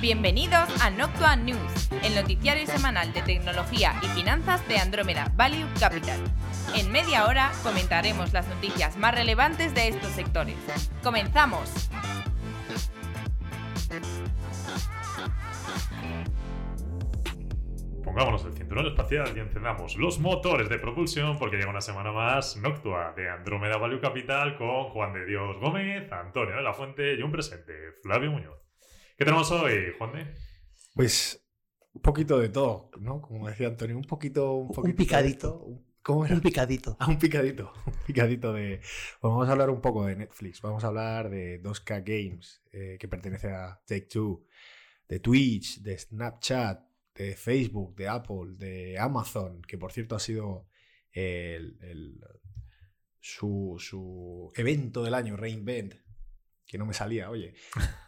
Bienvenidos a Noctua News, el noticiario semanal de tecnología y finanzas de Andrómeda Value Capital. En media hora comentaremos las noticias más relevantes de estos sectores. ¡Comenzamos! Pongámonos el cinturón espacial y encendamos los motores de propulsión porque llega una semana más Noctua de Andrómeda Value Capital con Juan de Dios Gómez, Antonio de la Fuente y un presente, Flavio Muñoz. ¿Qué tenemos hoy, Juan de? Pues un poquito de todo, ¿no? Como decía Antonio, un poquito... Un, poquito un picadito. ¿Cómo era? Un picadito. Ah, un picadito. Un picadito de... Pues vamos a hablar un poco de Netflix. Vamos a hablar de 2K Games, eh, que pertenece a Take-Two, de Twitch, de Snapchat, de Facebook, de Apple, de Amazon, que por cierto ha sido el, el, su, su, evento del año, Reinvent, que no me salía, oye.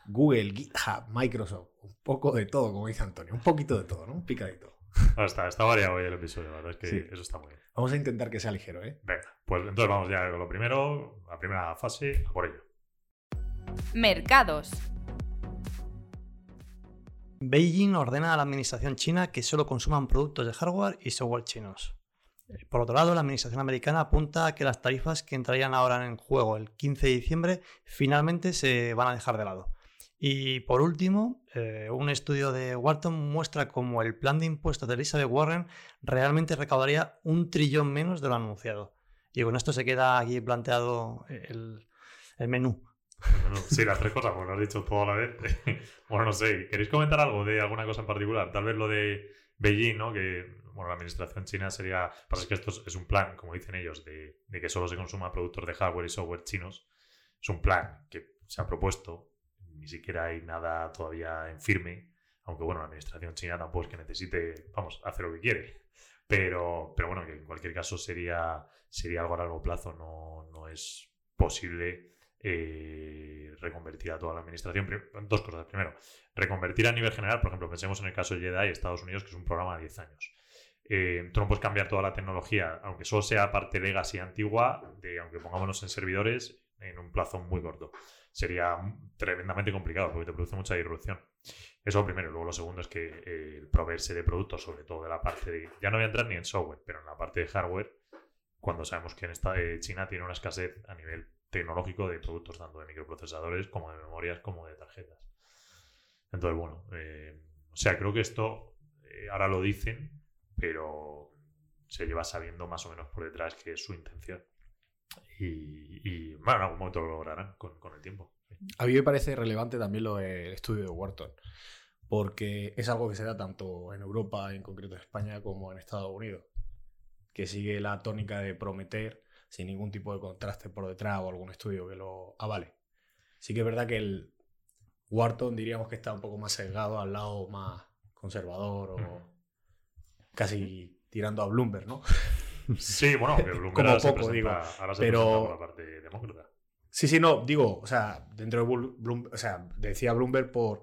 Google, GitHub, Microsoft, un poco de todo, como dice Antonio, un poquito de todo, ¿no? Un picadito. No, está, está variado hoy el episodio, la verdad es que sí. eso está muy bien. Vamos a intentar que sea ligero, ¿eh? Venga, pues entonces vamos ya con lo primero, la primera fase, a por ello. Mercados. Beijing ordena a la administración china que solo consuman productos de hardware y software chinos. Por otro lado, la administración americana apunta a que las tarifas que entrarían ahora en juego el 15 de diciembre finalmente se van a dejar de lado. Y por último, eh, un estudio de Wharton muestra cómo el plan de impuestos de Elizabeth Warren realmente recaudaría un trillón menos de lo anunciado. Y con esto se queda aquí planteado el, el menú. Sí, las tres cosas, pues lo has dicho todo la vez. bueno, no sé, ¿queréis comentar algo de alguna cosa en particular? Tal vez lo de Beijing, ¿no? Que, bueno, la administración china sería... Pasa que esto es un plan, como dicen ellos, de, de que solo se consuma productos de hardware y software chinos. Es un plan que se ha propuesto, ni siquiera hay nada todavía en firme, aunque bueno, la administración china tampoco es que necesite, vamos, hacer lo que quiere. Pero, pero bueno, que en cualquier caso sería, sería algo a largo plazo, no, no es posible eh, reconvertir a toda la administración. Dos cosas. Primero, reconvertir a nivel general, por ejemplo, pensemos en el caso de Jedi Estados Unidos, que es un programa de 10 años. Eh, tú no puedes cambiar toda la tecnología, aunque solo sea parte legacy antigua, de, aunque pongámonos en servidores, en un plazo muy corto. Sería tremendamente complicado porque te produce mucha disrupción. Eso primero. Luego lo segundo es que eh, el proveerse de productos, sobre todo de la parte de... Ya no voy a entrar ni en software, pero en la parte de hardware, cuando sabemos que en esta de China tiene una escasez a nivel tecnológico de productos tanto de microprocesadores como de memorias como de tarjetas. Entonces, bueno, eh, o sea, creo que esto eh, ahora lo dicen, pero se lleva sabiendo más o menos por detrás que es su intención. Y, y bueno, en algún momento lo lograrán con, con el tiempo. A mí me parece relevante también lo del estudio de Wharton, porque es algo que se da tanto en Europa, en concreto en España, como en Estados Unidos, que sigue la tónica de prometer sin ningún tipo de contraste por detrás o algún estudio que lo avale. Sí que es verdad que el Wharton diríamos que está un poco más sesgado al lado más conservador o casi tirando a Bloomberg, ¿no? Sí, bueno, que Bloomberg Como ahora se poco, presenta, digo, ahora se pero- presenta por la parte demócrata. Sí, sí, no, digo, o sea, dentro de Bloomberg, o sea, decía Bloomberg por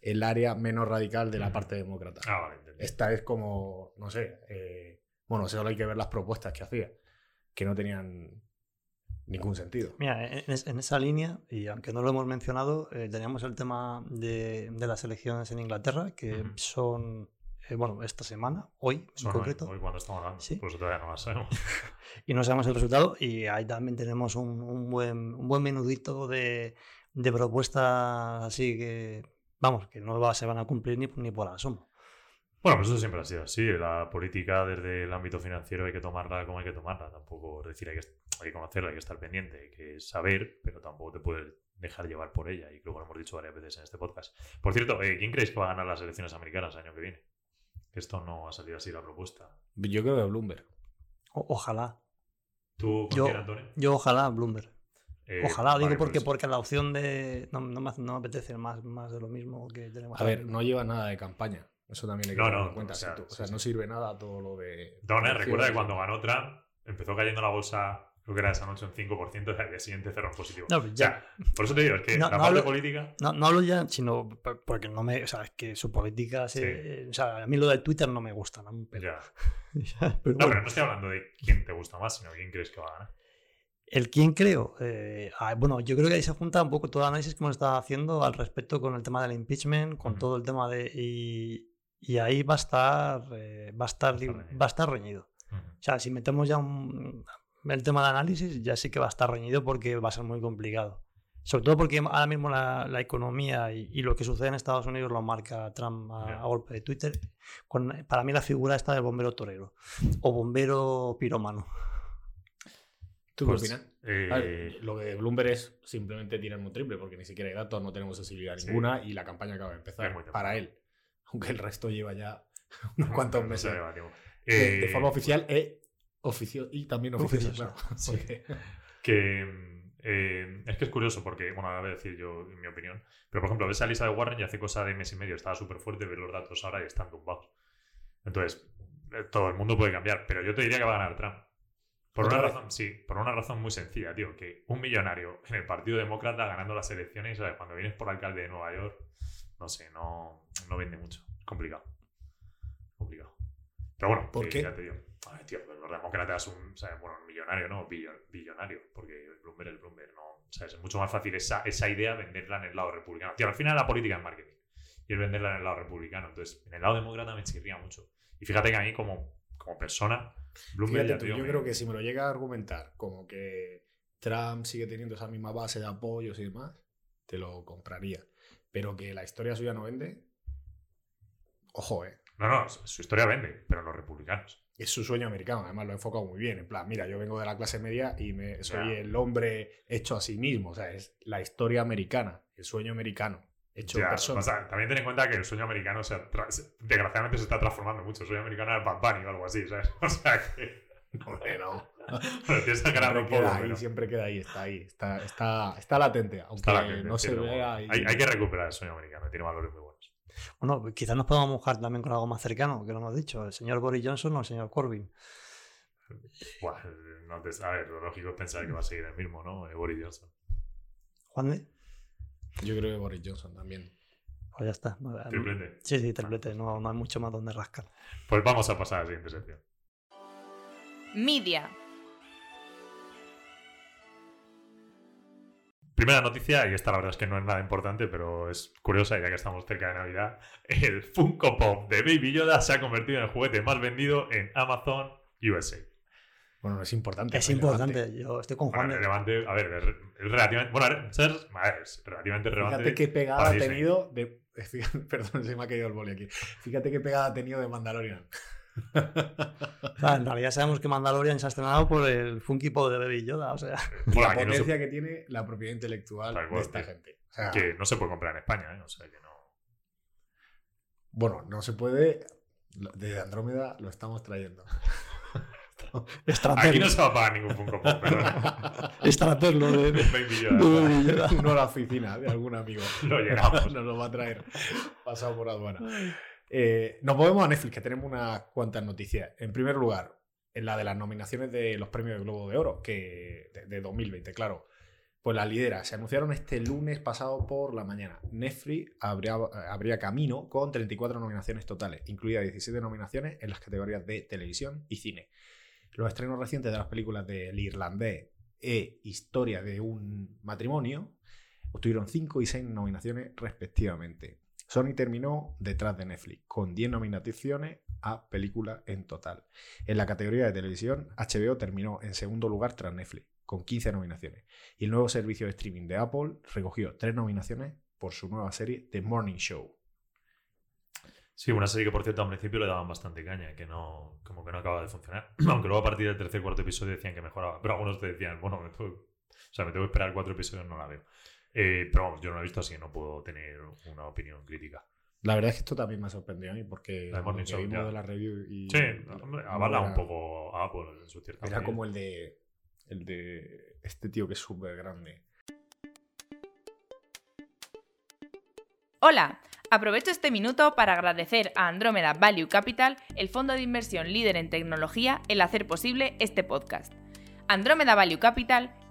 el área menos radical de la parte demócrata. Ah, vale, entendí. Esta es como, no sé, eh, bueno, solo hay que ver las propuestas que hacía, que no tenían ningún sentido. Mira, en, es- en esa línea, y aunque no lo hemos mencionado, eh, teníamos el tema de, de las elecciones en Inglaterra, que son, eh, bueno, esta semana, hoy en concreto, hoy cuando estamos hablando, Sí. por eso todavía no lo sabemos. y no sabemos el resultado, y ahí también tenemos un, un buen, un buen menudito de, de propuestas así que, vamos, que no va- se van a cumplir ni, ni por asomo. Bueno, pues eso siempre ha sido así. La política desde el ámbito financiero hay que tomarla como hay que tomarla. Tampoco es decir, hay que, hay que conocerla, hay que estar pendiente, hay que saber, pero tampoco te puedes dejar llevar por ella. Y creo que lo hemos dicho varias veces en este podcast. Por cierto, eh, ¿quién creéis que va a ganar las elecciones americanas el año que viene? Esto no ha salido así la propuesta. Yo creo que Bloomberg. O- ojalá, ¿Tú con Yo- quién, Antonio? yo ojalá Bloomberg. Eh, Ojalá, digo porque, pues- porque la opción de. No, no me, no me apetece más, más de lo mismo que tenemos. A ver, no lleva nada de campaña. Eso también hay que No, tener no, en cuenta. o sea, si tú- o sí, sea, sí. no sirve nada todo lo de. Don, elecciones recuerda que cuando ganó Trump empezó cayendo la bolsa, creo que era esa noche un 5% y al día siguiente cerró positivo. No, O ya. sea, por eso te digo, es que No, la no parte hablo- política... No, no hablo ya, sino por- porque no me. O sea, es que su política. se- o sea, a mí lo de Twitter no me gusta, ¿no? Pero, Ya. pero No, bueno. pero no estoy hablando de quién te gusta más, sino quién crees que va a ganar. ¿El quién creo? Eh, ah, bueno, yo creo que ahí se junta un poco todo el análisis que hemos estado haciendo al respecto con el tema del impeachment, con todo el tema de... Y, y ahí va a estar, eh, va a estar, li- reñido. va a estar reñido. O sea, si metemos ya un- el tema de análisis, ya sí que va a estar reñido porque va a ser muy complicado. Sobre todo porque ahora mismo la, la economía y, y lo que sucede en Estados Unidos lo marca Trump a, golpe de Twitter. Con, para mí la figura está del bombero torero o bombero pirómano. ¿Tú Pues, qué opinas? eh, lo de Bloomberg es simplemente tirar un triple, porque ni siquiera hay datos, no tenemos sensibilidad Sí. ninguna y la campaña acaba de empezar para él. Aunque el resto lleva ya unos cuantos no meses. de, de Eh, forma oficial e oficio, y también oficiosa. Oficiosa, claro, sí. porque- Que eh, es que es curioso porque, bueno, ahora voy a decir yo mi opinión, pero por ejemplo, ves a Lisa de Warren y hace cosa de mes y medio, estaba súper fuerte, ves los datos ahora y están tumbados. Entonces, eh, todo el mundo puede cambiar, pero yo te diría que va a ganar Trump. Por ¿Otra una vez? razón, sí, por una razón muy sencilla, tío, que un millonario en el Partido Demócrata ganando las elecciones, ¿sabes? cuando vienes por alcalde de Nueva York, no sé, no, no vende mucho. Es complicado. Complicado. Pero bueno, ¿Por qué? ya te digo. Ay, tío, pues los demócratas un, o sea, bueno, un millonario, ¿no? Billo- billonario, porque el Bloomberg, el Bloomberg, no. Sea, es mucho más fácil esa, esa idea venderla en el lado republicano. Tío, al final la política es marketing. Y es venderla en el lado republicano. Entonces, en el lado demócrata me chirría mucho. Y fíjate que a mí, como, como persona, Bloomberg Fíjate ya yo me- creo que si me lo llega a argumentar como que Trump sigue teniendo esa misma base de apoyos y demás, te lo compraría. Pero que la historia suya no vende, ojo, eh. No, no, su historia vende, pero los republicanos. Es su sueño americano, además lo he enfocado muy bien. En plan, mira, yo vengo de la clase media y me, soy el hombre hecho a sí mismo. O sea, es la historia americana, el sueño americano, hecho Ya, persona. o sea, también ten en cuenta que el sueño americano se ha tra- se- desgraciadamente se está transformando mucho. El sueño americano es Bad Bunny o algo así, ¿sabes? O sea que. No. Bueno, tienes que ganar un poco, ahí, pero siempre queda ahí, está ahí. Está, está, está latente, aunque está no se vea. y- hay, hay que recuperar el sueño americano, tiene valores muy buenos. Bueno, quizás nos podamos mojar también con algo más cercano, que lo hemos dicho, el señor Boris Johnson o el señor Corbyn. Buah, no te- a ver, lo lógico es pensar que va a seguir el mismo, ¿no? Eh, Boris Johnson. Juan de, Yo creo que Boris Johnson también. pues ya está. Triplete. Sí, sí, triplete, no, no hay mucho más donde rascar. Pues vamos a pasar a la siguiente sección. Media. Primera noticia, y esta la verdad es que no es nada importante, pero es curiosa ya que estamos cerca de Navidad. El Funko Pop de Baby Yoda se ha convertido en el juguete más vendido en Amazon USA. Bueno, no es importante. Es relevante. importante, yo estoy con Juan. Bueno, de- relevante, a ver, es, relativamente. Bueno, a ver, es relativamente relevante. Fíjate qué pegada ha tenido de. fíjate- Perdón, se me ha caído el boli aquí. Fíjate qué pegada ha tenido de Mandalorian. En realidad sabemos que Mandalorian se ha estrenado por el Funky Pop de Baby Yoda, o sea, Bueno, la no se- potencia que tiene la propiedad intelectual Tal de cual, esta gente. O sea, que no se puede comprar en España, ¿eh? O sea que no. Bueno, no se puede. Desde Andrómeda lo estamos trayendo. Aquí no se va a pagar ningún Funko Pop, pero Extraterlo de, de- Baby de Yoda. Baby Yoda. Uno a la oficina de algún amigo. Lo llegamos. Nos lo va a traer pasado por aduana. Eh, nos movemos a Netflix, que tenemos unas cuantas noticias. En primer lugar, en la de las nominaciones de los premios de Globo de Oro, que de, de 2020, claro. Pues la lidera. Se anunciaron este lunes pasado por la mañana. Netflix habría, habría camino con 34 nominaciones totales, incluidas 17 nominaciones en las categorías de televisión y cine. Los estrenos recientes de las películas del irlandés e Historia de un matrimonio obtuvieron 5 y 6 nominaciones respectivamente. Sony terminó detrás de Netflix, con 10 nominaciones a película en total. En la categoría de televisión, HBO terminó en segundo lugar tras Netflix, con 15 nominaciones. Y el nuevo servicio de streaming de Apple recogió 3 nominaciones por su nueva serie The Morning Show. Sí, una serie que por cierto al principio le daban bastante caña, que no, como que no acaba de funcionar. Aunque luego a partir del tercer cuarto episodio decían que mejoraba. Pero algunos te decían, bueno, me tengo, o sea, me tengo que esperar cuatro episodios, no la veo. Eh, pero vamos, yo no la he visto así, no puedo tener una opinión crítica. La verdad es que esto también me ha sorprendido a mí, porque La lo que Show, vimos de la review y... Sí, hombre, avala era- un poco a Apple en su cierta Era como el de, el de este tío que es súper grande. Hola, aprovecho este minuto para agradecer a Andrómeda Value Capital, el fondo de inversión líder en tecnología, el hacer posible este podcast. Andrómeda Value Capital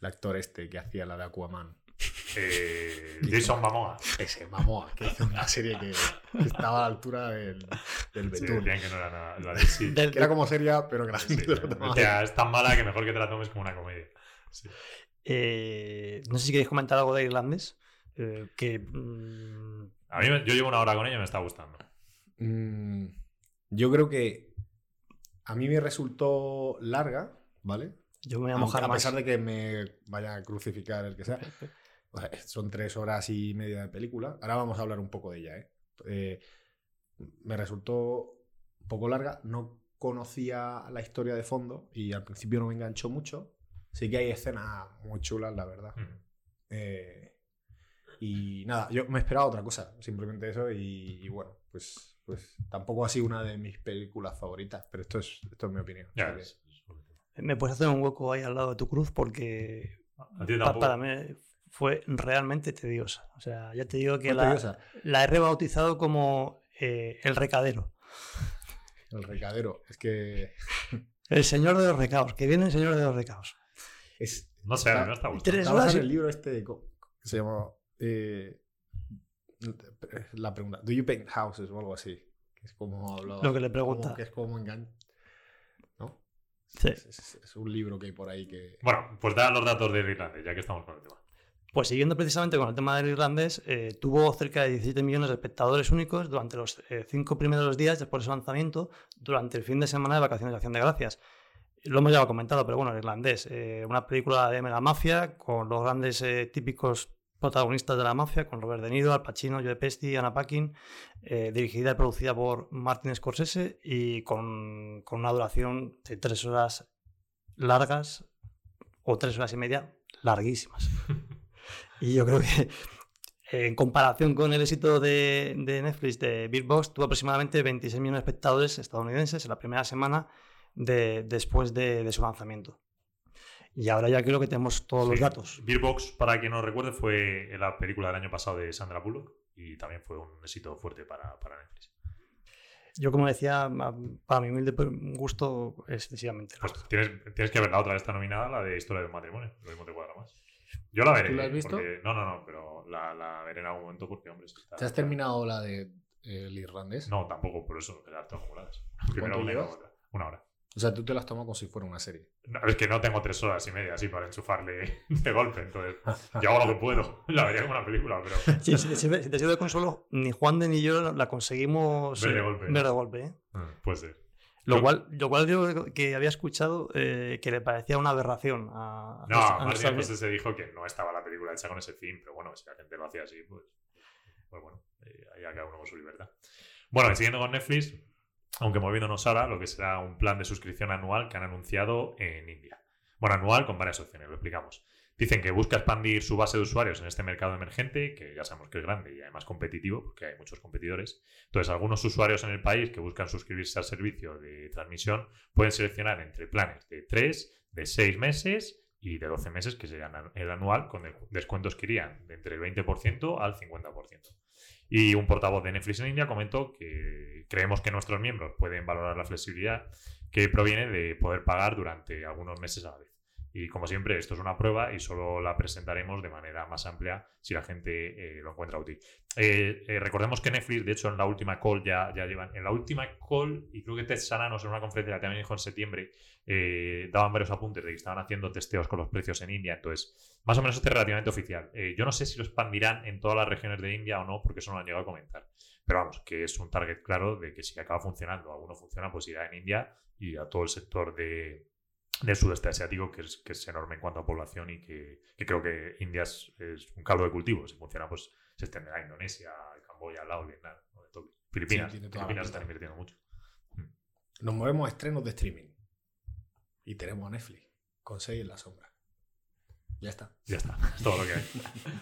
El actor este que hacía la de Aquaman. Eh, Jason Momoa. Ese, Momoa, que hizo una serie que, que estaba a la altura del, del Sí, betún. decían que no era nada. La de sí. Del- que era como seria, pero que la Sí, gente lo tomaba. o sea, es tan mala que mejor que te la tomes como una comedia. Sí. eh, no sé si queréis comentar algo de Irlandés. eh, que mm, A mí me- yo llevo una hora con ella y me está gustando. Mm, yo creo que a mí me resultó larga, ¿vale? Yo me voy a Aunque mojar a más. pesar de que me vaya a crucificar el que sea. O sea, son tres horas y media de película. Ahora vamos a hablar un poco de ella, ¿eh? Eh, me resultó un poco larga. No conocía la historia de fondo y al principio no me enganchó mucho. Sí que hay escenas muy chulas, la verdad. Mm. Eh, y nada, yo me esperaba otra cosa, simplemente eso. Y, y bueno, pues, pues tampoco ha sido una de mis películas favoritas, pero esto es, esto es mi opinión. Ya, Me puedes hacer un hueco ahí al lado de tu cruz porque pa- para mí fue realmente tediosa. O sea, ya te digo que ¿Fue la, la he rebautizado como eh, el recadero. El recadero. Es que El señor de los recaos, que viene el señor de los recaos. es, No sé, me está gustando. En el libro este que se llama eh, la pregunta ¿Do you paint houses o algo así? Que es como hablaba. Lo que le como pregunta. que es como engan... Es, es- es un libro que hay por ahí que... Bueno, pues da los datos del irlandés, ya que estamos con el tema. Pues siguiendo precisamente con el tema del irlandés, eh, tuvo cerca de 17 millones de espectadores únicos durante los eh, cinco primeros días después de su lanzamiento, durante el fin de semana de vacaciones de Acción de Gracias. Lo hemos ya comentado, pero bueno, el irlandés, eh, una película de la mafia con los grandes eh, típicos protagonistas de la mafia, con Robert De Niro, Al Pacino, Joe Pesci, Anna Paquin, eh, dirigida y producida por Martin Scorsese y con, con una duración de tres horas largas o tres horas y media larguísimas. Y yo creo que en comparación con el éxito de, de Netflix de Beat Box, tuvo aproximadamente 26 millones de espectadores estadounidenses en la primera semana de- después de, de su lanzamiento. Y ahora ya creo que tenemos todos los datos. Beerbox, para quien no recuerde, fue la película del año pasado de Sandra Bullock y también fue un éxito fuerte para, para Netflix. Yo, como decía, a- para mi humilde gusto, excesivamente Pues tienes, tienes que ver la otra, esta nominada, la de Historia de un matrimonio. Lo mismo te cuadra más. Yo la veré. ¿Tú la has visto? porque- no, no, no, pero la, la veré en algún momento porque, hombre, si está- ¿Te has terminado la de eh, el irlandés? No, tampoco, por eso, las tengo acumuladas. Primero. Una hora. O sea, tú te las tomas como si fuera una serie. No, es que no tengo tres horas y media así para enchufarle de golpe, entonces yo hago lo que puedo. La vería como una película, pero Sí, si, si- si te sirve de consuelo, ni Juan de ni yo la conseguimos Ver de eh, golpe. ver de golpe, ¿eh? mm, puede ser. Lo cual, lo cual yo que había escuchado eh, que le parecía una aberración a, No, a- Martin nuestra- Scorsese se dijo que no estaba la película hecha con ese fin, pero bueno, si la gente lo hacía así, pues, pues bueno, eh, ahí a cada uno con su libertad. Bueno, y siguiendo con Netflix, aunque moviéndonos ahora, lo que será un plan de suscripción anual que han anunciado en India. Bueno, anual con varias opciones, lo explicamos. Dicen que busca expandir su base de usuarios en este mercado emergente, que ya sabemos que es grande y además competitivo, porque hay muchos competidores. Entonces, algunos usuarios en el país que buscan suscribirse al servicio de transmisión pueden seleccionar entre planes de 3, de 6 meses y de 12 meses, que serían an- el anual, con de- descuentos que irían de entre el 20% al 50%. Y un portavoz de Netflix en India comentó que creemos que nuestros miembros pueden valorar la flexibilidad que proviene de poder pagar durante algunos meses a la vez. Y como siempre, esto es una prueba y solo la presentaremos de manera más amplia si la gente eh, lo encuentra útil. Eh, eh, recordemos que Netflix, de hecho, en la última call ya, ya llevan. En la última call, y creo que Ted Sananos en una conferencia que también dijo en septiembre, eh, daban varios apuntes de que estaban haciendo testeos con los precios en India. Entonces, más o menos este es relativamente oficial. Eh, yo no sé si lo expandirán en todas las regiones de India o no, porque eso no lo han llegado a comentar. Pero vamos, que es un target claro de que si acaba funcionando, alguno funciona, pues irá en India y a todo el sector de, del sudeste asiático, que es, que es enorme en cuanto a población y que, que creo que India es, es un caldo de cultivo. Si funciona, pues se extenderá a Indonesia, Camboya, Laos, Vietnam, ¿no? Filipinas. la Filipinas están invirtiendo mucho. Nos movemos a estrenos de streaming. Y tenemos a Netflix con 6 en la sombra. Ya está. Ya está, es todo lo que hay.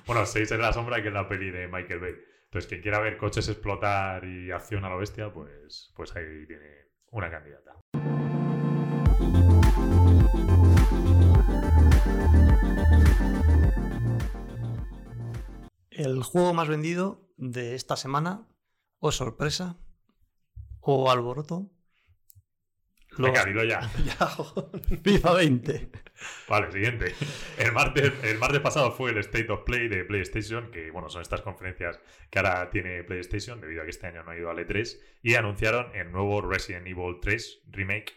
bueno, 6 en la sombra, que es la peli de Michael Bay. Entonces, quien quiera ver coches explotar y acción a la bestia, pues, pues ahí tiene una candidata. El juego más vendido de esta semana, o sorpresa, o alboroto. Los- Venga, dilo ya. Ya. FIFA 20. Vale, siguiente. El martes, el martes pasado fue el State of Play de PlayStation, que bueno, son estas conferencias que ahora tiene PlayStation, debido a que este año no ha ido al E3, y anunciaron el nuevo Resident Evil 3 Remake.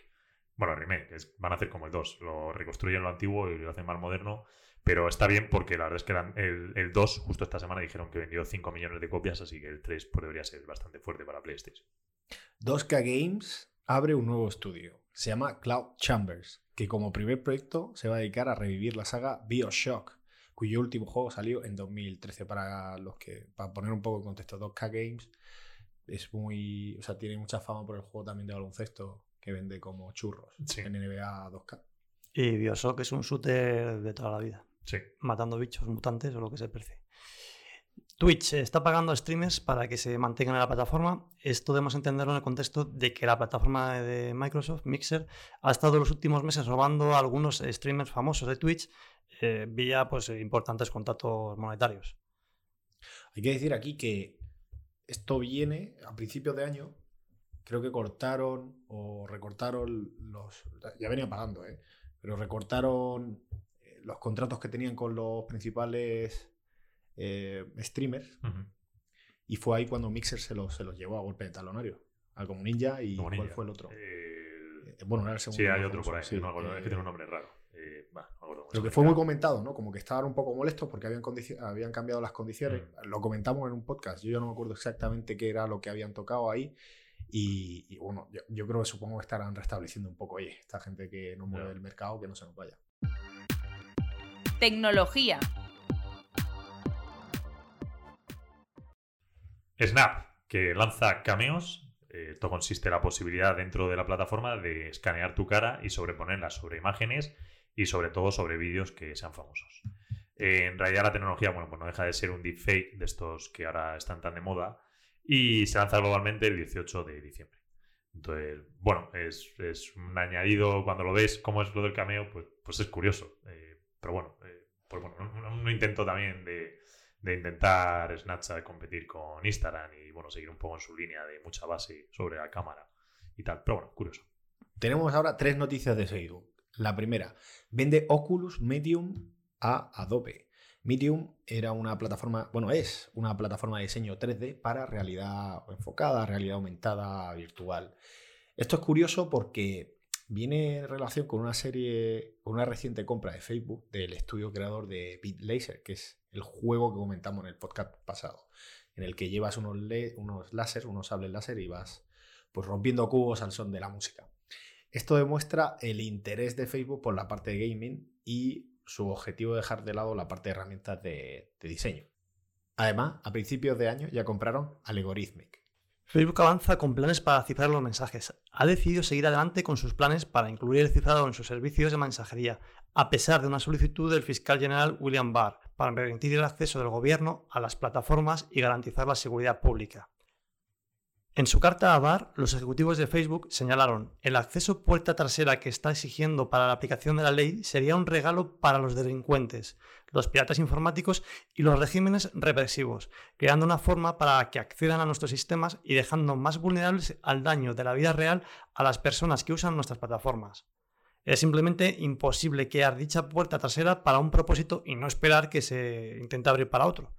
Bueno, remake, es- van a hacer como el 2, lo reconstruyen lo antiguo y lo hacen más moderno, pero está bien porque la verdad es que eran- el, el 2, justo esta semana, dijeron que vendió 5 millones de copias, así que el 3 pues, debería ser bastante fuerte para PlayStation. 2K Games abre un nuevo estudio. Se llama Cloud Chambers, que como primer proyecto se va a dedicar a revivir la saga Bioshock, cuyo último juego salió en 2013. Para los que, para poner un poco en contexto, 2K Games es muy, o sea, tiene mucha fama por el juego también de baloncesto que vende como churros Sí. en NBA 2K. Y Bioshock es un shooter de toda la vida. Sí, matando bichos mutantes o lo que se precie. Twitch está pagando a streamers para que se mantengan en la plataforma. Esto debemos entenderlo en el contexto de que la plataforma de Microsoft, Mixer, ha estado los últimos meses robando a algunos streamers famosos de Twitch eh, vía pues, importantes contratos monetarios. Hay que decir aquí que esto viene a principios de año. Creo que cortaron o recortaron los. Ya venía pagando, ¿eh? Pero recortaron eh, los contratos que tenían con los principales eh, streamers. Ujú. Y fue ahí cuando Mixer se los, se los llevó a golpe de talonario. Al como Ninja y Como ¿cuál ninja. fue el otro? Eh, Eh, bueno, era el segundo. sí, hay otro por ahí, famoso, sí, no me acuerdo, es que eh, tiene un nombre raro. Eh, bah, no me acuerdo se que fue muy comentado, ¿no? Como que estaban un poco molestos porque habían, habían cambiado las condiciones. Mm. Lo comentamos en un podcast. Yo ya no me acuerdo exactamente qué era lo que habían tocado ahí. Y, y bueno, yo, yo creo que supongo que estarán restableciendo un poco, oye, esta gente que no mueve Ya. el mercado, que no se nos vaya. Tecnología. Snap, que lanza cameos. Eh, Esto consiste en la posibilidad dentro de la plataforma de escanear tu cara y sobreponerla sobre imágenes y sobre todo sobre vídeos que sean famosos. Eh, en realidad la tecnología, bueno, pues no deja de ser un deepfake de estos que ahora están tan de moda y se lanza globalmente el 18 de diciembre. Entonces, bueno, es, un añadido, cuando lo ves cómo es lo del cameo, pues, pues es curioso. Eh, pero bueno, pues bueno, un, un intento también de, de intentar Snapchat competir con Instagram y bueno, seguir un poco en su línea de mucha base sobre la cámara y tal. Pero bueno, curioso. Tenemos ahora tres noticias de Facebook. La primera, vende Oculus Medium a Adobe. Medium era una plataforma, bueno, es una plataforma de diseño 3D para realidad enfocada, realidad aumentada, virtual. Esto es curioso porque viene en relación con una serie, con una reciente compra de Facebook del estudio creador de Beat Laser, que es el juego que comentamos en el podcast pasado, en el que llevas unos, unos láser, unos sables láser y vas pues rompiendo cubos al son de la música. Esto demuestra el interés de Facebook por la parte de gaming y su objetivo de dejar de lado la parte de herramientas de, de diseño. Además, a principios de año ya compraron Algorithmic. Facebook avanza con planes para cifrar los mensajes. Ha decidido seguir adelante con sus planes para incluir el cifrado en sus servicios de mensajería, a pesar de una solicitud del fiscal general William Barr para permitir el acceso del gobierno a las plataformas y garantizar la seguridad pública. En su carta a Barr, los ejecutivos de Facebook señalaron el acceso puerta trasera que está exigiendo para la aplicación de la ley sería un regalo para los delincuentes, los piratas informáticos y los regímenes represivos, creando una forma para que accedan a nuestros sistemas y dejando más vulnerables al daño de la vida real a las personas que usan nuestras plataformas. Es simplemente imposible crear dicha puerta trasera para un propósito y no esperar que se intente abrir para otro.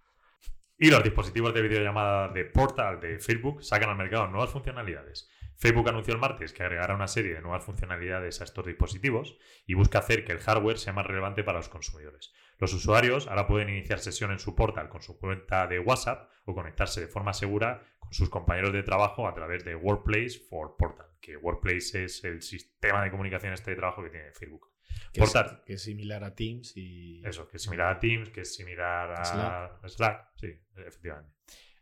Y los dispositivos de videollamada de Portal de Facebook sacan al mercado nuevas funcionalidades. Facebook anunció el martes que agregará una serie de nuevas funcionalidades a estos dispositivos y busca hacer que el hardware sea más relevante para los consumidores. Los usuarios ahora pueden iniciar sesión en su portal con su cuenta de WhatsApp o conectarse de forma segura con sus compañeros de trabajo a través de Workplace for Portal, que Workplace es el sistema de comunicación este de trabajo que tiene Facebook. Que es, Portal. que es similar a Teams y... Eso, que es similar a Teams, que es similar a Slack. Slack, sí, efectivamente.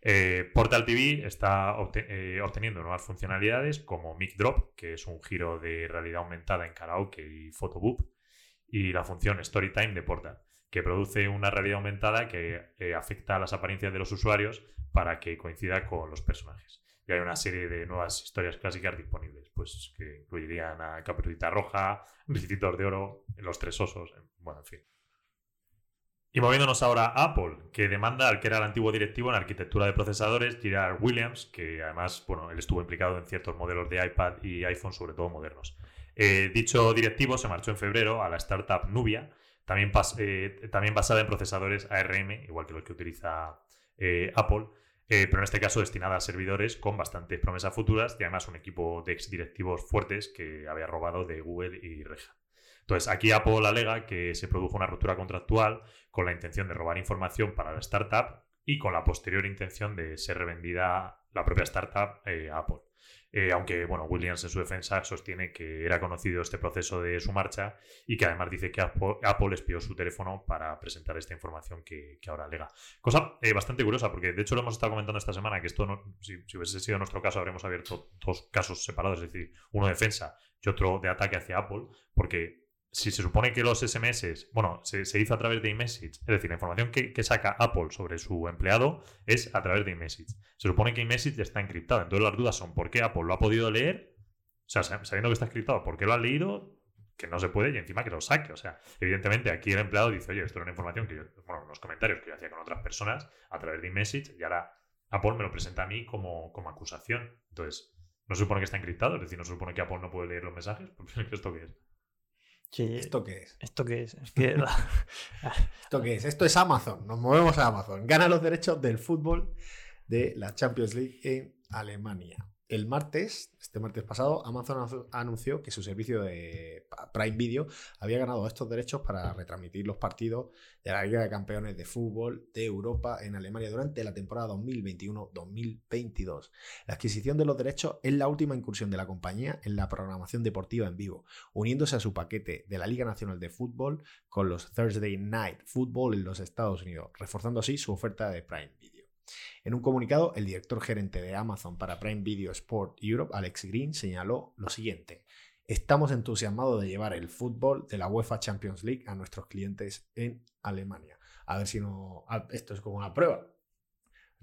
Eh, Portal TV está eh, obteniendo nuevas funcionalidades como Mic Drop, que es un giro de realidad aumentada en karaoke y photoboop, y la función Storytime de Portal, que produce una realidad aumentada que eh, afecta a las apariencias de los usuarios para que coincida con los personajes. Y hay una serie de nuevas historias clásicas disponibles, pues que incluirían a Caperucita Roja, Ricitos de Oro, Los Tres Osos, bueno, en fin. Y moviéndonos ahora a Apple, que demanda al que era el antiguo directivo en arquitectura de procesadores, Gerard Williams, que además, bueno, él estuvo implicado en ciertos modelos de iPad y iPhone, sobre todo modernos. Eh, dicho directivo se marchó en febrero a la startup Nubia, también, eh, basada en procesadores ARM, igual que los que utiliza eh, Apple, pero en este caso destinada a servidores con bastantes promesas futuras y además un equipo de ex directivos fuertes que había robado de Google y Red entonces, aquí Apple alega que se produjo una ruptura contractual con la intención de robar información para la startup y con la posterior intención de ser revendida la propia startup eh, a Apple. Eh, aunque, bueno, Williams en su defensa sostiene que era conocido este proceso de su marcha y que además dice que Apple, espió su teléfono para presentar esta información que, ahora alega. Cosa eh, bastante curiosa, porque de hecho lo hemos estado comentando esta semana, que esto, no, si, si, hubiese sido nuestro caso, habríamos abierto dos casos separados, es decir, uno de defensa y otro de ataque hacia Apple, porque si se supone que los SMS, bueno, se, hizo a través de iMessage, es decir, la información que, saca Apple sobre su empleado es a través de iMessage. Se supone que iMessage está encriptado. Entonces las dudas son por qué Apple lo ha podido leer, o sea, sabiendo que está encriptado, por qué lo ha leído, que no se puede y encima que lo saque. O sea, evidentemente aquí el empleado dice, oye, esto era una información que yo, bueno, los comentarios que yo hacía con otras personas a través de iMessage y ahora Apple me lo presenta a mí como, como acusación. Entonces, no se supone que está encriptado, es decir, no se supone que Apple no puede leer los mensajes. ¿Esto qué es? ¿Esto qué es? ¿Esto qué es? ¿Esto qué es? Esto es Amazon. Nos movemos a Amazon. Gana los derechos del fútbol de la Champions League en Alemania el martes, este martes pasado, Amazon anunció que su servicio de Prime Video había ganado estos derechos para retransmitir los partidos de la Liga de Campeones de Fútbol de Europa en Alemania durante la temporada 2021-2022. La adquisición de los derechos es la última incursión de la compañía en la programación deportiva en vivo, uniéndose a su paquete de la Liga Nacional de Fútbol con los Thursday Night Football en los Estados Unidos, reforzando así su oferta de Prime Video. En un comunicado, el director gerente de Amazon para Prime Video Sport Europe, Alex Green, señaló lo siguiente. Estamos entusiasmados de llevar el fútbol de la UEFA Champions League a nuestros clientes en Alemania. A ver si no... Esto es como una prueba.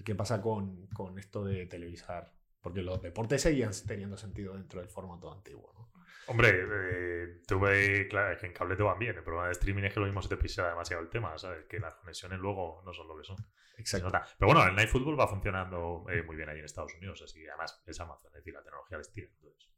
¿Qué pasa con, esto de televisar? Porque los deportes seguían teniendo sentido dentro del formato antiguo, ¿no? Hombre, eh, tuve, claro, que en cable te van bien. El problema de streaming es que lo mismo se te pisa demasiado el tema, ¿sabes? Que las conexiones luego no son lo que son. Exacto. Pero bueno, el Night Football va funcionando eh, muy bien ahí en Estados Unidos, así que además es Amazon, es decir, la tecnología les tira. Entonces,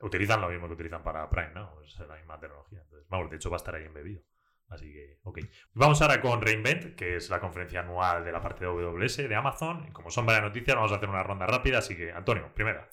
utilizan lo mismo que utilizan para Prime, ¿no? Es la misma tecnología. Entonces, vamos, de hecho va a estar ahí embebido. Así que, ok. Vamos ahora con Reinvent, que es la conferencia anual de la parte de AWS de Amazon. Y como son varias noticias, vamos a hacer una ronda rápida. Así que, Antonio, primera.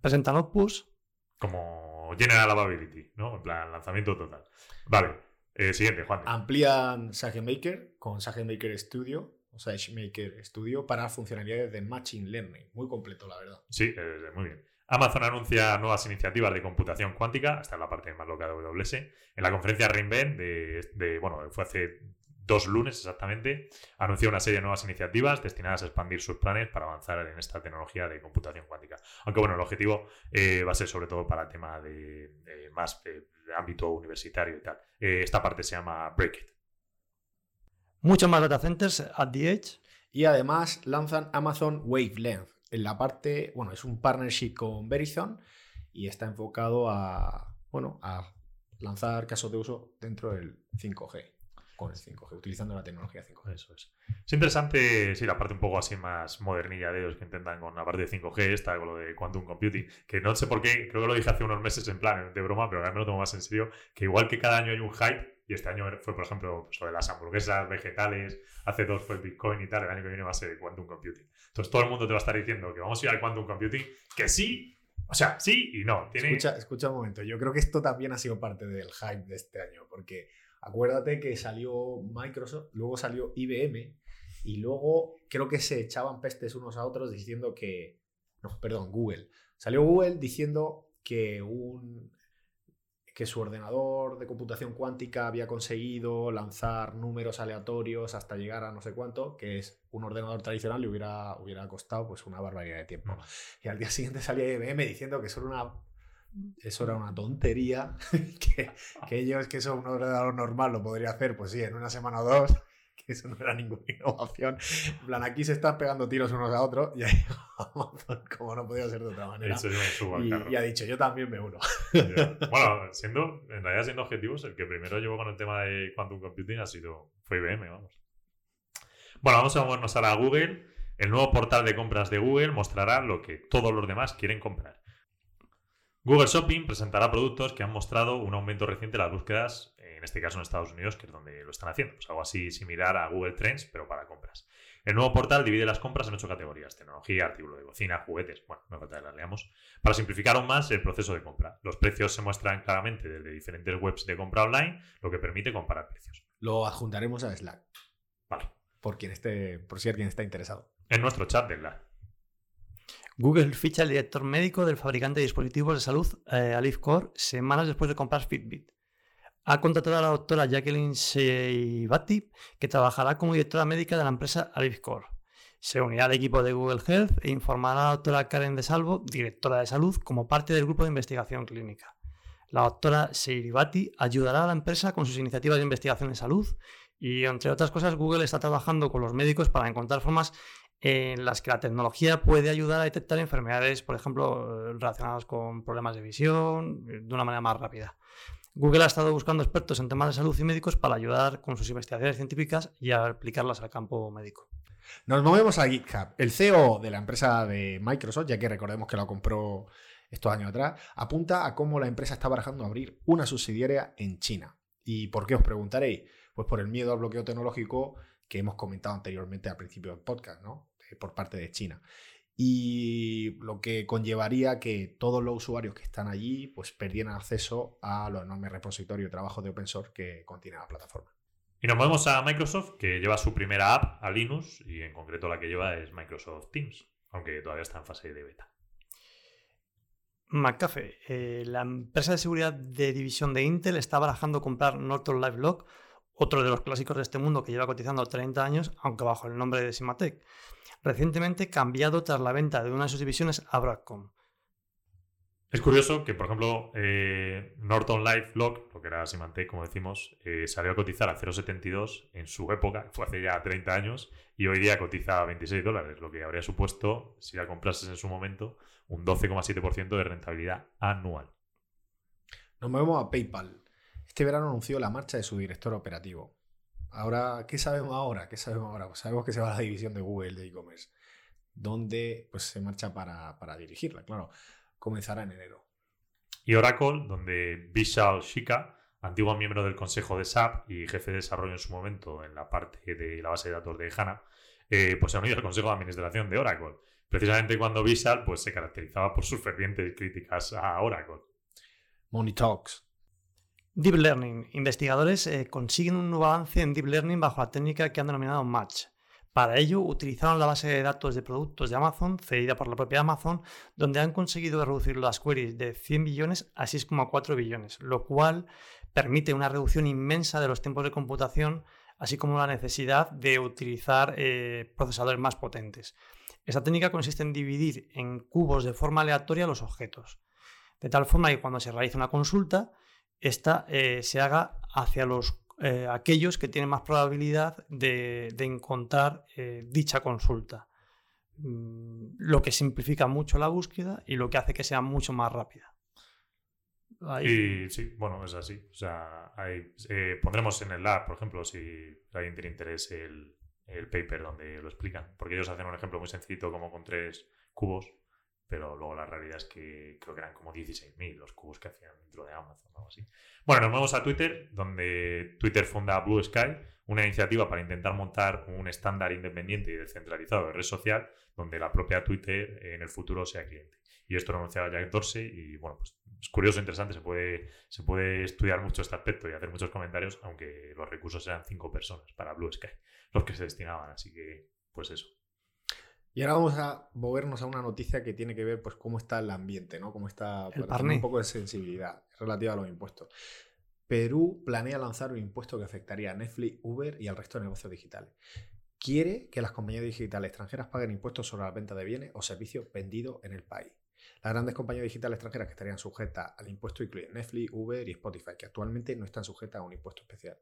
Presentan Opus. Como General Availability, ¿no? En plan, lanzamiento total. Vale. Eh, siguiente, Juan. Amplían SageMaker con SageMaker Studio o SageMaker Studio para funcionalidades de Machine Learning. Muy completo, la verdad. Sí, eh, muy bien. Amazon anuncia nuevas iniciativas de computación cuántica, esta es la parte más loca de AWS. En la conferencia Reinvent, de, bueno, fue hace dos lunes exactamente, anunció una serie de nuevas iniciativas destinadas a expandir sus planes para avanzar en esta tecnología de computación cuántica. Aunque bueno, el objetivo eh, va a ser sobre todo para el tema de, más de ámbito universitario y tal. Eh, esta parte se llama Break It. Muchos más data centers at the edge. Y además lanzan Amazon Wavelength. En la parte, bueno, es un partnership con Verizon y está enfocado a, bueno, a lanzar casos de uso dentro del 5G con el 5G, utilizando la tecnología 5G. Eso es. Es interesante, sí, la parte un poco así más modernilla de ellos que intentan con la parte de 5G, esta con lo de quantum computing, que no sé por qué, creo que lo dije hace unos meses en plan de broma, pero ahora me lo tomo más en serio, que igual que cada año hay un hype, y este año fue, por ejemplo, sobre las hamburguesas vegetales, hace dos fue el Bitcoin y tal, el año que viene va a ser el Quantum Computing. Entonces todo el mundo te va a estar diciendo que vamos a ir al Quantum Computing, que sí, o sea, sí y no. Escucha, escucha un momento, yo creo que esto también ha sido parte del hype de este año, porque acuérdate que salió Microsoft, luego salió IBM, y luego creo que se echaban pestes unos a otros diciendo que, no, perdón, Google. Salió Google diciendo que un que su ordenador de computación cuántica había conseguido lanzar números aleatorios hasta llegar a no sé cuánto, que es un ordenador tradicional le hubiera, hubiera costado pues una barbaridad de tiempo. Mm. Y al día siguiente salía IBM diciendo que eso era una, eso era una tontería, que, que ellos, que eso un ordenador normal lo podría hacer, pues sí, en una semana o dos, que eso no era ninguna innovación. En plan, aquí se están pegando tiros unos a otros y ahí Amazon, como no podía ser de otra manera, Eso yo me subo al y, ha dicho, yo también me uno. Bueno, siendo, en realidad siendo objetivos, el que primero llevó con el tema de quantum computing ha sido, fue IBM, vamos. Bueno, vamos a movernos ahora a Google. El nuevo portal de compras de Google mostrará lo que todos los demás quieren comprar. Google Shopping presentará productos que han mostrado un aumento reciente en las búsquedas, en este caso en Estados Unidos, que es donde lo están haciendo. Pues algo así similar a Google Trends, pero para compras. El nuevo portal divide las compras en ocho categorías: tecnología, artículo de cocina, juguetes. Bueno, no falta que las leamos. Para simplificar aún más el proceso de compra. Los precios se muestran claramente desde diferentes webs de compra online, lo que permite comparar precios. Lo adjuntaremos a Slack, Vale. por, quien esté, por si alguien está interesado. En nuestro chat de la. Google ficha al director médico del fabricante de dispositivos de salud, eh, Core, semanas después de comprar Fitbit. Ha contratado a la doctora Jacqueline Seibati, que trabajará como directora médica de la empresa Alif Core. Se unirá al equipo de Google Health e informará a la doctora Karen De Salvo, directora de salud, como parte del grupo de investigación clínica. La doctora Seiribati ayudará a la empresa con sus iniciativas de investigación en salud y, entre otras cosas, Google está trabajando con los médicos para encontrar formas en las que la tecnología puede ayudar a detectar enfermedades, por ejemplo, eh, relacionadas con problemas de visión, eh, de una manera más rápida. Google ha estado buscando expertos en temas de salud y médicos para ayudar con sus investigaciones científicas y a aplicarlas al campo médico. Nos movemos a GitHub. El CEO de la empresa de Microsoft, ya que recordemos que lo compró estos años atrás, apunta a cómo la empresa está barajando abrir una subsidiaria en China. ¿Y por qué os preguntaréis? Pues por el miedo al bloqueo tecnológico que hemos comentado anteriormente al principio del podcast, ¿no? Eh, Por parte de China. Y lo que conllevaría que todos los usuarios que están allí pues perdieran acceso a los enormes repositorios de trabajo de open source que contiene la plataforma. Y nos movemos a Microsoft, que lleva su primera app a Linux, y en concreto la que lleva es Microsoft Teams, aunque todavía está en fase de beta. McAfee, eh, la empresa de seguridad de división de Intel, está barajando comprar Norton LiveLock, otro de los clásicos de este mundo que lleva cotizando 30 años, aunque bajo el nombre de Symantec. Recientemente cambiado tras la venta de una de sus divisiones a Broadcom. Es curioso que, por ejemplo, eh, Norton LifeLock, lo que era Symantec, como decimos, eh, salió a cotizar a 0,72 en su época, fue hace ya 30 años, y hoy día cotiza a 26 dólares, lo que habría supuesto, si la comprases en su momento, un 12,7% de rentabilidad anual. Nos movemos a PayPal. Este verano anunció la marcha de su director operativo. Ahora, ¿qué sabemos ahora? ¿Qué sabemos ahora? Pues sabemos que se va a la división de Google de e-commerce, donde pues, se marcha para, para dirigirla, claro. Comenzará en enero. Y Oracle, donde Vishal Shika, antiguo miembro del consejo de SAP y jefe de desarrollo en su momento en la parte de la base de datos de HANA, eh, pues se ha unido al consejo de administración de Oracle. Precisamente cuando Vishal pues, se caracterizaba por sus fervientes críticas a Oracle. Money Talks. Deep Learning. Investigadores eh, consiguen un nuevo avance en Deep Learning bajo la técnica que han denominado Match. Para ello, utilizaron la base de datos de productos de Amazon, cedida por la propia Amazon, donde han conseguido reducir las queries de 100 billones a 6,4 billones, lo cual permite una reducción inmensa de los tiempos de computación, así como la necesidad de utilizar eh, procesadores más potentes. Esta técnica consiste en dividir en cubos de forma aleatoria los objetos, de tal forma que cuando se realiza una consulta, esta eh, se haga hacia los eh, aquellos que tienen más probabilidad de, de encontrar eh, dicha consulta. Mm, lo que simplifica mucho la búsqueda y lo que hace que sea mucho más rápida. Ahí- Y sí, bueno, es así. O sea, hay- pondremos en el lab, por ejemplo, si alguien tiene interés, el, el paper donde lo explican. Porque ellos hacen un ejemplo muy sencillito, como con tres cubos, pero luego la realidad es que creo que eran como 16.000 los cubos que hacían dentro de Amazon o algo así. Bueno, nos vamos a Twitter, donde Twitter funda Blue Sky, una iniciativa para intentar montar un estándar independiente y descentralizado de red social, donde la propia Twitter en el futuro sea cliente. Y esto lo anunciaba Jack Dorsey y bueno, pues es curioso, interesante, se puede, se puede estudiar mucho este aspecto y hacer muchos comentarios, aunque los recursos eran cinco personas para Blue Sky, los que se destinaban, así que pues eso. Y ahora vamos a movernos a una noticia que tiene que ver pues cómo está el ambiente, ¿no? Cómo está El para un poco de sensibilidad relativa a los impuestos. Perú planea lanzar un impuesto que afectaría a Netflix, Uber y al resto de negocios digitales. Quiere que las compañías digitales extranjeras paguen impuestos sobre la venta de bienes o servicios vendidos en el país. Las grandes compañías digitales extranjeras que estarían sujetas al impuesto incluyen Netflix, Uber y Spotify, que actualmente no están sujetas a un impuesto especial.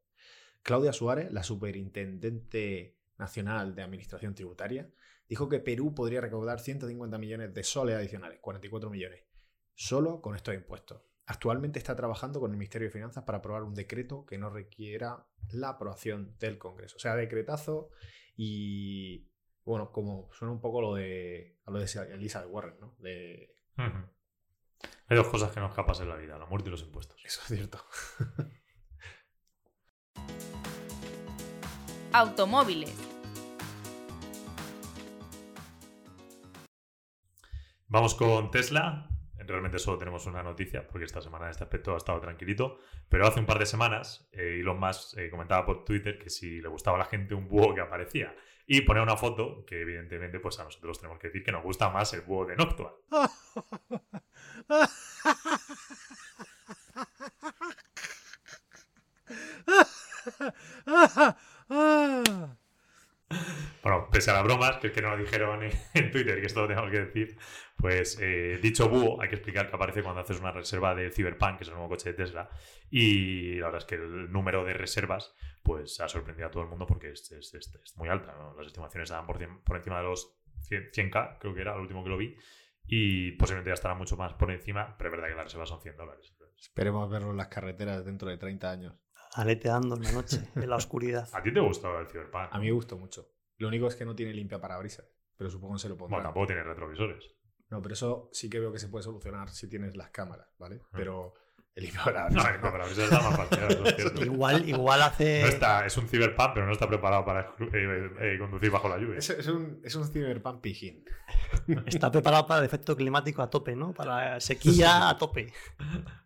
Claudia Suárez, la superintendente nacional de administración tributaria, dijo que Perú podría recaudar 150 millones de soles adicionales, 44 millones, solo con estos impuestos. Actualmente está trabajando con el Ministerio de Finanzas para aprobar un decreto que no requiera la aprobación del Congreso. O sea, decretazo y, bueno, como suena un poco lo de, a lo de Elizabeth Warren, ¿no? De. Hay dos cosas que no escapas en la vida, la muerte y los impuestos. eso es cierto. Automóviles. Vamos con Tesla. Realmente solo tenemos una noticia, porque esta semana en este aspecto ha estado tranquilito. Pero hace un par de semanas, eh, Elon Musk eh, comentaba por Twitter que si le gustaba a la gente un búho que aparecía. Y ponía una foto que, evidentemente, pues a nosotros tenemos que decir que nos gusta más el búho de Noctua. Pese a las bromas, que es que no lo dijeron en, en Twitter, que esto lo tenemos que decir, pues eh, dicho búho, hay que explicar que aparece cuando haces una reserva de Cyberpunk, que es el nuevo coche de Tesla, y la verdad es que el número de reservas pues ha sorprendido a todo el mundo porque es, es- es- es muy alta, ¿no? Las estimaciones estaban por, cien- por encima de los 100, 100k, creo que era el último que lo vi, y posiblemente ya estará mucho más por encima, pero es verdad que las reservas son 100 dólares. Esperemos verlo en las carreteras dentro de 30 años. Aleteando en la noche, en la oscuridad. ¿A ti te gustó el Cyberpunk? A mí me gustó mucho. Lo único es que no tiene limpia parabrisas, pero supongo que se lo Bueno, pondrán. tampoco tiene retrovisores. No, pero eso sí que veo que se puede solucionar si tienes las cámaras, ¿vale? Ah. Pero el limpia No, parabrisas no, pero está más parcheado, eso es cierto. Igual, igual hace. No está, es un Cyberpunk, pero no está preparado para eh, eh, conducir bajo la lluvia. Es, es un, es un cyberpunk pijín. Está preparado para el efecto climático a tope, ¿no? Para sequía a tope.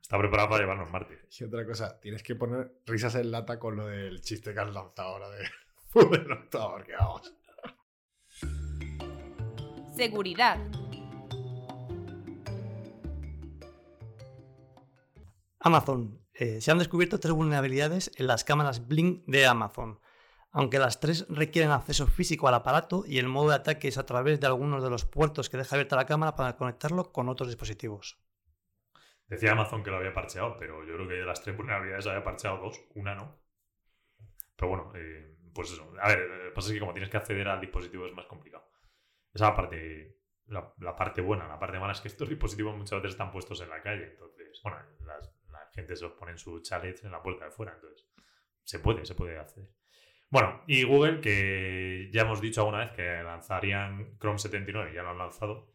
Está preparado para llevarnos Marte. Y otra cosa, tienes que poner risas en lata con lo del chiste que has lanzado ahora de que vamos. Seguridad. Amazon. Eh, se han descubierto tres vulnerabilidades en las cámaras Blink de Amazon. Aunque las tres requieren acceso físico al aparato y el modo de ataque es a través de algunos de los puertos que deja abierta la cámara para conectarlo con otros dispositivos. Decía Amazon que lo había parcheado, pero yo creo que de las tres vulnerabilidades había parcheado dos, una no. Pero bueno, eh, pues eso. A ver, eh, lo que pasa es que como tienes que acceder al dispositivo es más complicado. Esa es la parte, la, la parte buena. La parte mala es que estos dispositivos muchas veces están puestos en la calle. Entonces, bueno, las- la gente se los pone en su chalet en la puerta de fuera. Entonces, se puede, se puede acceder. Bueno, y Google, que ya hemos dicho alguna vez que lanzarían Chrome 79, ya lo han lanzado.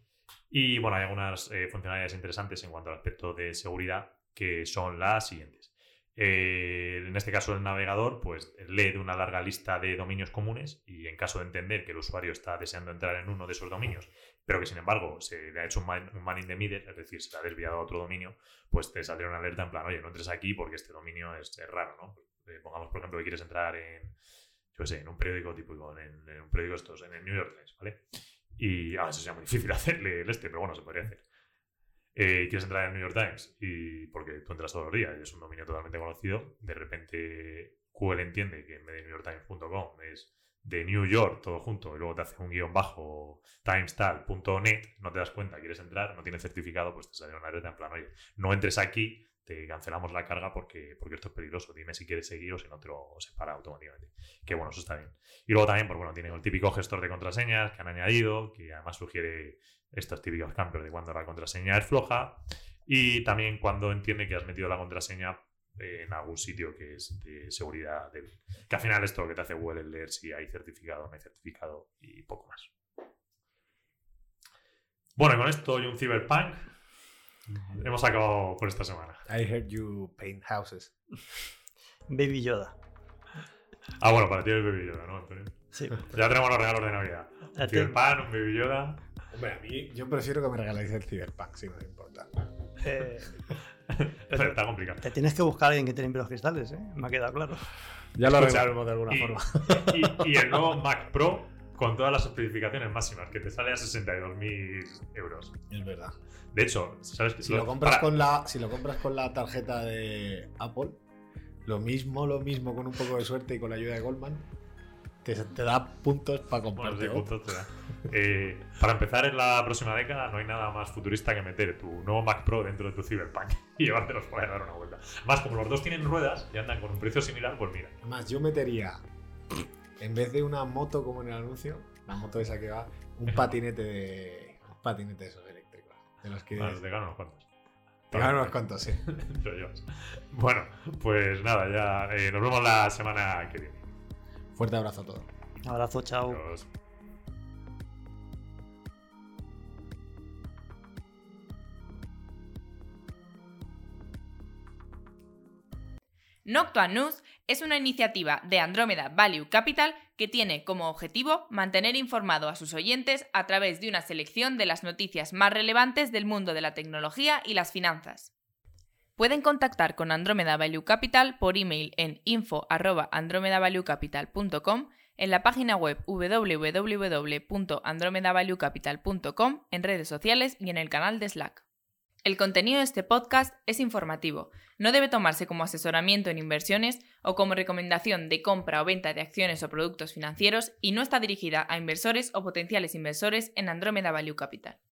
Y bueno, hay algunas eh, funcionalidades interesantes en cuanto al aspecto de seguridad, que son las siguientes. Eh, en este caso, el navegador pues, lee de una larga lista de dominios comunes y en caso de entender que el usuario está deseando entrar en uno de esos dominios, pero que sin embargo se le ha hecho un man, un in the middle, es decir, se le ha desviado a otro dominio, pues te saldrá una alerta en plan, oye, no entres aquí porque este dominio es, raro, ¿no? Eh, pongamos, por ejemplo, que quieres entrar en, yo sé, en un periódico típico, en, en un periódico estos, en el New York Times, ¿vale? Y ah, eso sería muy difícil hacerle el este, pero bueno, se podría hacer. Eh, quieres entrar en el New York Times y porque tú entras todos los días es un dominio totalmente conocido, de repente Google entiende que en vez de newyorktimes.com es de New York todo junto y luego te hace un guion bajo timestal.net, no te das cuenta, quieres entrar, no tienes certificado, pues te sale una alerta en plan, oye, no entres aquí, te cancelamos la carga porque, porque esto es peligroso, dime si quieres seguir o si no te lo separa automáticamente. Que bueno, eso está bien. Y luego también, pues bueno, tienen el típico gestor de contraseñas que han añadido, que además sugiere estos típicos cambios de cuando la contraseña es floja y también cuando entiende que has metido la contraseña en algún sitio que es de seguridad débil. Que al final esto lo que te hace Google es leer si hay certificado o no hay certificado y poco más. Bueno, y con esto y un Cyberpunk hemos acabado por esta semana. I heard you paint houses. Baby Yoda. Ah, bueno, para ti es Baby Yoda, ¿no, Antonio? Sí. Ya tenemos los regalos de Navidad. Un Cyberpunk, un Baby Yoda. Hombre, a mí yo prefiero que me regaléis el Cyberpunk, si no os importa. eh, Pero está complicado. te tienes que buscar a alguien que te limpie los cristales, ¿eh? Me ha quedado claro. Ya lo arreglaremos de alguna y- forma. Y, y el nuevo Mac Pro con todas las especificaciones máximas, que te sale a 62.000 euros. Es verdad. De hecho, ¿sabes que Si lo, compras con la, si lo compras con la tarjeta de Apple, lo mismo, lo mismo, con un poco de suerte y con la ayuda de Goldman, te, te da puntos para Bueno, sí, da. Eh, para empezar en la próxima década no hay nada más futurista que meter tu nuevo Mac Pro dentro de tu Cyberpunk y llevártelos por ahí a dar una vuelta. Más como los dos tienen ruedas y andan con un precio similar, pues mira. Además, yo metería, en vez de una moto como en el anuncio, la moto esa que va, un patinete de. Un patinete de esos eléctricos. De los que. Más, te ganan unos cuantos. te ganan unos cuantos, sí. Te lo llevas. Bueno, pues nada, ya eh, nos vemos la semana que viene. Fuerte abrazo a todos. Abrazo, chao. Adiós. Noctua News es una iniciativa de Andromeda Value Capital que tiene como objetivo mantener informado a sus oyentes a través de una selección de las noticias más relevantes del mundo de la tecnología y las finanzas. Pueden contactar con Andromeda Value Capital por email en info@andromedavaluecapital.com, en la página web www.andromedavaluecapital.com, en redes sociales y en el canal de Slack. El contenido de este podcast es informativo, no debe tomarse como asesoramiento en inversiones o como recomendación de compra o venta de acciones o productos financieros y no está dirigida a inversores o potenciales inversores en Andromeda Value Capital.